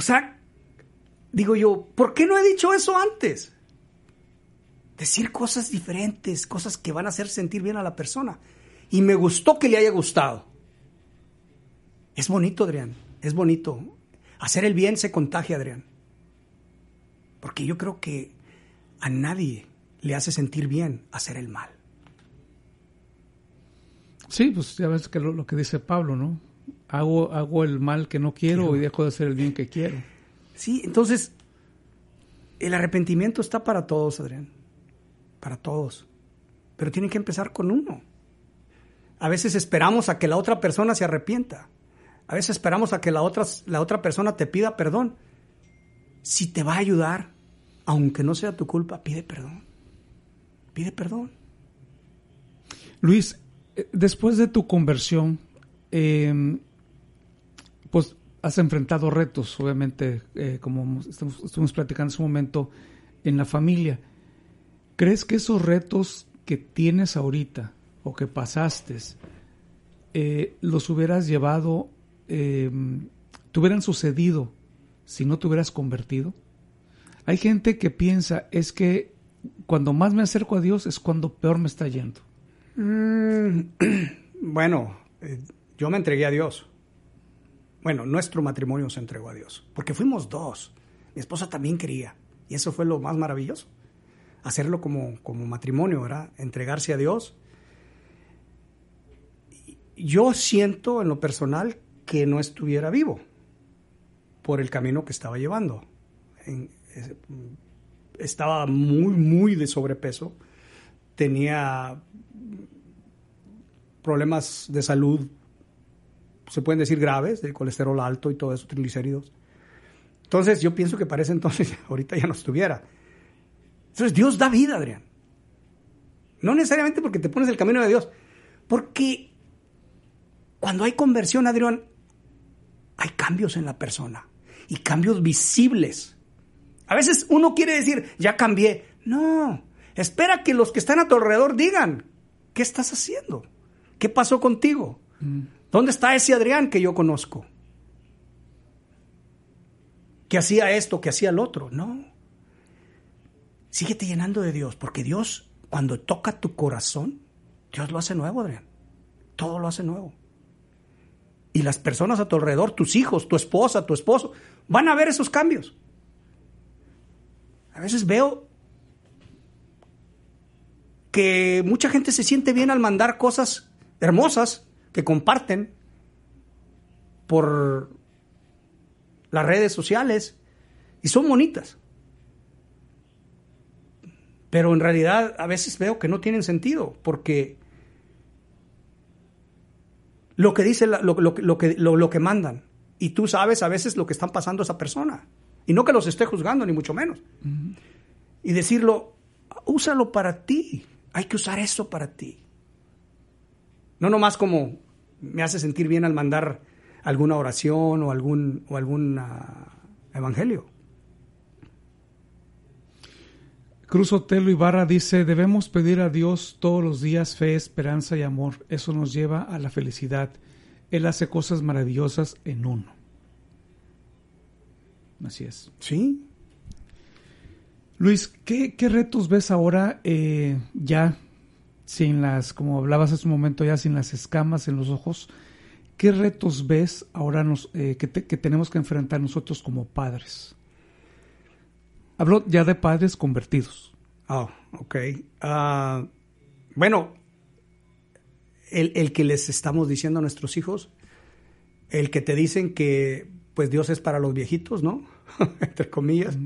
O sea, digo yo, ¿por qué no he dicho eso antes? Decir cosas diferentes, cosas que van a hacer sentir bien a la persona. y me gustó que le haya gustado. Es bonito, Adrián, es bonito. Hacer el bien se contagia, Adrián. Porque yo creo que a nadie le hace sentir bien hacer el mal.
Sí, pues ya ves que lo, que dice Pablo, ¿no? Hago, hago el mal que no quiero y dejo de hacer el bien que quiero.
Sí, entonces el arrepentimiento está para todos, Adrián. Para todos. Pero tiene que empezar con uno. A veces esperamos a que la otra persona se arrepienta. A veces esperamos a que la otra, la otra persona te pida perdón. Si te va a ayudar, aunque no sea tu culpa, pide perdón. Pide perdón.
Luis, eh, después de tu conversión, em, pues has enfrentado retos, obviamente, eh, como estuvimos platicando en su momento, en la familia. ¿Crees que esos retos que tienes ahorita o que pasaste, eh, los hubieras llevado, em, te hubieran sucedido si no te hubieras convertido? Hay gente que piensa, es que cuando más me acerco a Dios es cuando peor me está yendo.
Mm, bueno, eh, yo me entregué a Dios. Bueno, nuestro matrimonio se entregó a Dios, porque fuimos dos. Mi esposa también quería, y eso fue lo más maravilloso. Hacerlo como, como matrimonio, ¿verdad? Entregarse a Dios. Yo siento en lo personal que no estuviera vivo por el camino que estaba llevando. estaba muy, muy de sobrepeso. Tenía problemas de salud, se pueden decir graves, de colesterol alto y todo eso, triglicéridos. Entonces yo pienso que para ese entonces ahorita ya no estuviera. Entonces Dios da vida, Adrián. No necesariamente porque te pones el camino de Dios, porque cuando hay conversión, Adrián, hay cambios en la persona y cambios visibles. A veces uno quiere decir, ya cambié. No, espera que los que están a tu alrededor digan, ¿qué estás haciendo? ¿Qué pasó contigo? ¿Dónde está ese Adrián que yo conozco? Que hacía esto, que hacía el otro. No. Síguete llenando de Dios, porque Dios, cuando toca tu corazón, Dios lo hace nuevo, Adrián. Todo lo hace nuevo. Y las personas a tu alrededor, tus hijos, tu esposa, tu esposo, van a ver esos cambios. A veces veo que mucha gente se siente bien al mandar cosas hermosas que comparten por las redes sociales y son bonitas. Pero en realidad a veces veo que no tienen sentido porque lo que dice lo, que, lo, que mandan y tú sabes a veces lo que están pasando a esa persona y no que los esté juzgando ni mucho menos. Y decirlo, úsalo para ti, hay que usar eso para ti. No nomás como me hace sentir bien al mandar alguna oración o algún, o algún ah, evangelio.
Cruz Otelo Ibarra dice, debemos pedir a Dios todos los días fe, esperanza y amor. Eso nos lleva a la felicidad. Él hace cosas maravillosas en uno. Así es.
Sí.
Luis, ¿qué, retos ves ahora eh, ya sin las, como hablabas hace un momento ya, sin las escamas en los ojos, ¿qué retos ves ahora nos, eh, que, tenemos que enfrentar nosotros como padres? Hablo ya de padres convertidos.
Oh, ok. Ah, bueno, el, el, que les estamos diciendo a nuestros hijos, el que te dicen que pues Dios es para los viejitos, ¿no? Entre comillas.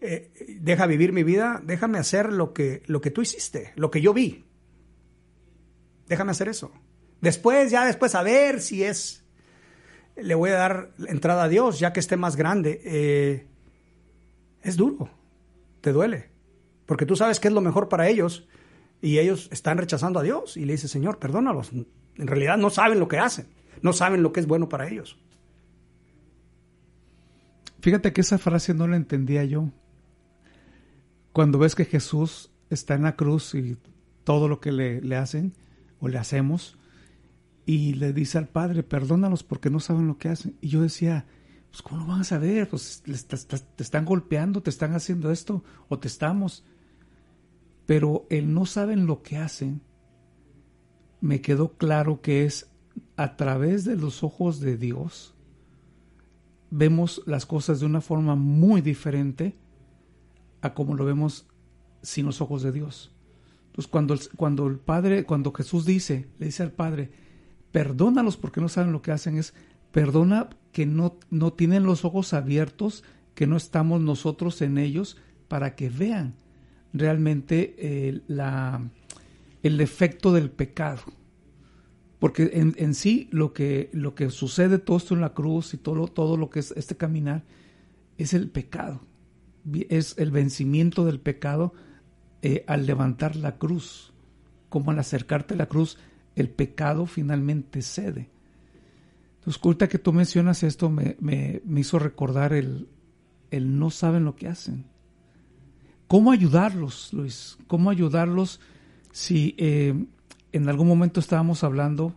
Eh, deja vivir mi vida, déjame hacer lo que, lo que tú hiciste, lo que yo vi. Déjame hacer eso. Después, ya después, a ver si es. Le voy a dar entrada a Dios, ya que esté más grande. Eh, es duro, te duele, porque tú sabes que es lo mejor para ellos y ellos están rechazando a Dios y le dice, Señor, perdónalos. En realidad no saben lo que hacen, no saben lo que es bueno para ellos.
Fíjate que esa frase no la entendía yo. Cuando ves que Jesús está en la cruz y todo lo que le, le hacen, le hacemos, y le dice al padre, perdónalos porque no saben lo que hacen. Y yo decía, pues ¿cómo lo van a saber? Pues te, están golpeando, te están haciendo esto, o te estamos. Pero el no saben lo que hacen me quedó claro que es a través de los ojos de Dios, vemos las cosas de una forma muy diferente a como lo vemos sin los ojos de Dios. Entonces, cuando el, cuando el Padre, cuando Jesús dice, le dice al Padre, perdónalos porque no saben lo que hacen, es perdona que no, no tienen los ojos abiertos, que no estamos nosotros en ellos para que vean realmente eh, la, el efecto del pecado. Porque en, en, sí lo que, lo que sucede todo esto en la cruz y todo, todo lo que es este caminar es el pecado. Es el vencimiento del pecado eh, al levantar la cruz. Como al acercarte a la cruz, el pecado finalmente cede. Entonces, que tú mencionas esto me, me, me hizo recordar el, el no saben lo que hacen. ¿Cómo ayudarlos, Luis? ¿Cómo ayudarlos si eh, en algún momento estábamos hablando,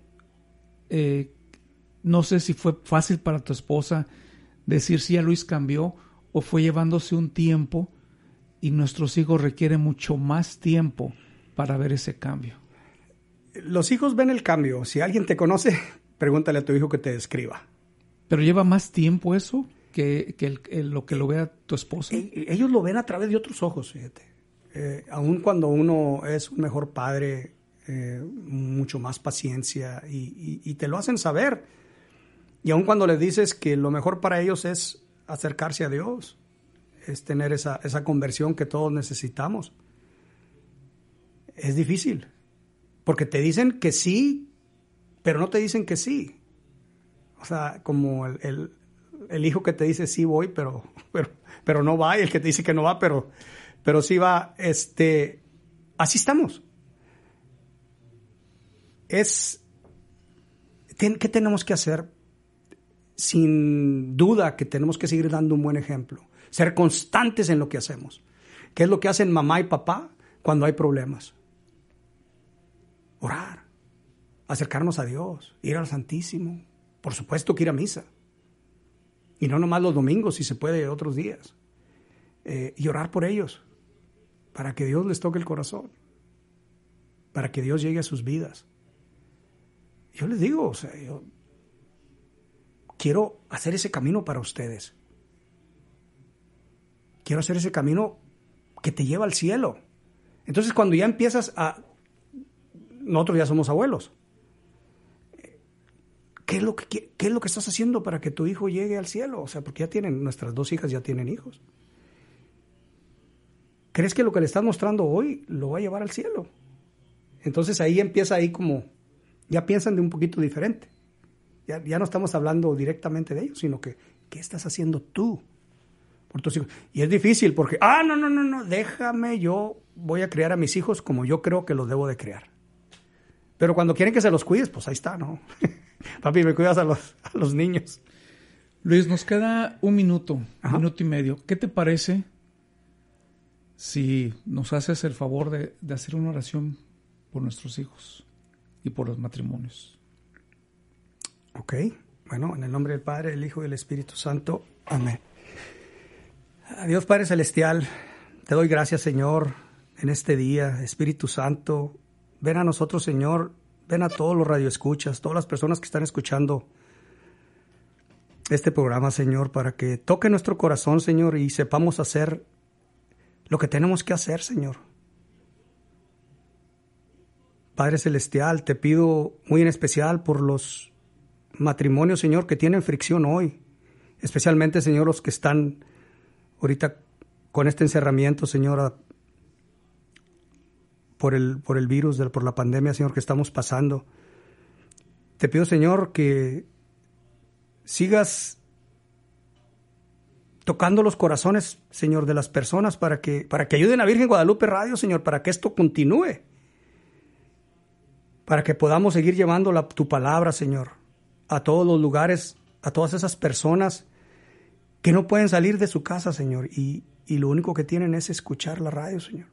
eh, no sé si fue fácil para tu esposa decir si ya Luis cambió o fue llevándose un tiempo y nuestros hijos requieren mucho más tiempo para ver ese cambio?
Los hijos ven el cambio. Si alguien te conoce, pregúntale a tu hijo que te describa.
¿Pero lleva más tiempo eso? que, lo que lo vea tu esposa?
E, ellos lo ven a través de otros ojos, fíjate. Eh, aun cuando uno es un mejor padre, eh, mucho más paciencia y, te lo hacen saber. Y aun cuando les dices que lo mejor para ellos es acercarse a Dios, es tener esa, esa conversión que todos necesitamos, es difícil. Porque te dicen que sí, pero no te dicen que sí. O sea, como el, el hijo que te dice sí voy, pero, pero, pero no va, y el que te dice que no va, pero, pero sí va, este, así estamos. Es, ¿qué tenemos que hacer? Sin duda que tenemos que seguir dando un buen ejemplo, ser constantes en lo que hacemos. ¿Qué es lo que hacen mamá y papá cuando hay problemas? Orar, acercarnos a Dios, ir al Santísimo, por supuesto que ir a misa y no nomás los domingos, si se puede, otros días. Eh, y orar por ellos, para que Dios les toque el corazón, para que Dios llegue a sus vidas. Yo les digo, o sea, yo quiero hacer ese camino para ustedes. Quiero hacer ese camino que te lleva al cielo. Entonces cuando ya empiezas a... Nosotros ya somos abuelos. ¿qué es, lo que, ¿qué es lo que estás haciendo para que tu hijo llegue al cielo? O sea, porque ya tienen, nuestras dos hijas ya tienen hijos. ¿Crees que lo que le estás mostrando hoy lo va a llevar al cielo? Entonces ahí empieza ahí como, ya piensan de un poquito diferente. Ya, ya no estamos hablando directamente de ellos, sino que, ¿qué estás haciendo tú por tus hijos? Y es difícil porque, ah, no, no, no, no, déjame, yo voy a criar a mis hijos como yo creo que los debo de criar. Pero cuando quieren que se los cuides, pues ahí está, ¿no? Papi, me cuidas a los, a los niños.
Luis, nos queda un minuto, un minuto y medio. ¿Qué te parece si nos haces el favor de, de hacer una oración por nuestros hijos y por los matrimonios?
Ok, bueno, en el nombre del Padre, del Hijo y del Espíritu Santo. Amén. Dios Padre Celestial, te doy gracias, Señor, en este día. Espíritu Santo, ven a nosotros, Señor, ven a todos los radioescuchas, todas las personas que están escuchando este programa, Señor, para que toque nuestro corazón, Señor, y sepamos hacer lo que tenemos que hacer, Señor. Padre Celestial, te pido muy en especial por los matrimonios, Señor, que tienen fricción hoy, especialmente, Señor, los que están ahorita con este encerramiento, Señor, por el, por el virus, por la pandemia, Señor, que estamos pasando. Te pido, Señor, que sigas tocando los corazones, Señor, de las personas para que, para que ayuden a Virgen Guadalupe Radio, Señor, para que esto continúe. Para que podamos seguir llevando la, tu palabra, Señor, a todos los lugares, a todas esas personas que no pueden salir de su casa, Señor, y, y lo único que tienen es escuchar la radio, Señor.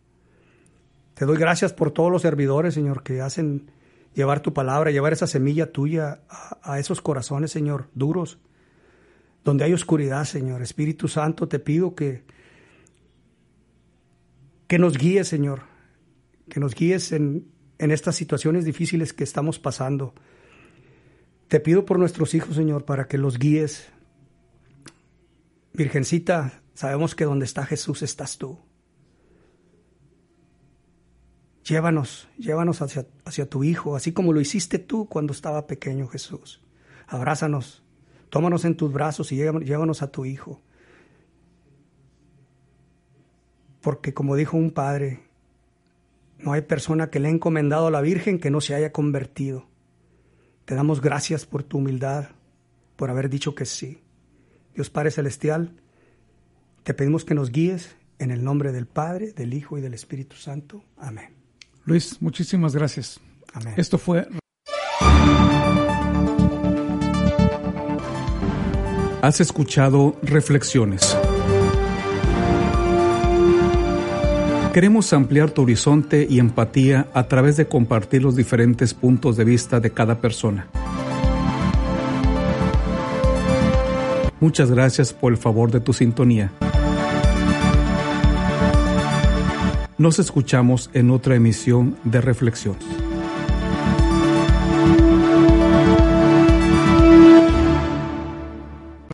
Te doy gracias por todos los servidores, Señor, que hacen llevar tu palabra, llevar esa semilla tuya a, esos corazones, Señor, duros, donde hay oscuridad, Señor. Espíritu Santo, te pido que, que nos guíes, Señor, que nos guíes en, en estas situaciones difíciles que estamos pasando. Te pido por nuestros hijos, Señor, para que los guíes. Virgencita, sabemos que donde está Jesús estás tú. Llévanos, llévanos hacia, hacia tu Hijo, así como lo hiciste tú cuando estaba pequeño Jesús. Abrázanos, tómanos en tus brazos y llévanos a tu Hijo. Porque como dijo un padre, no hay persona que le ha encomendado a la Virgen que no se haya convertido. Te damos gracias por tu humildad, por haber dicho que sí. Dios Padre Celestial, te pedimos que nos guíes en el nombre del Padre, del Hijo y del Espíritu Santo. Amén.
Luis, muchísimas gracias.
Amén.
Esto fue... Has escuchado Reflexiones. Queremos ampliar tu horizonte y empatía a través de compartir los diferentes puntos de vista de cada persona. Muchas gracias por el favor de tu sintonía. Nos escuchamos en otra emisión de Reflexión.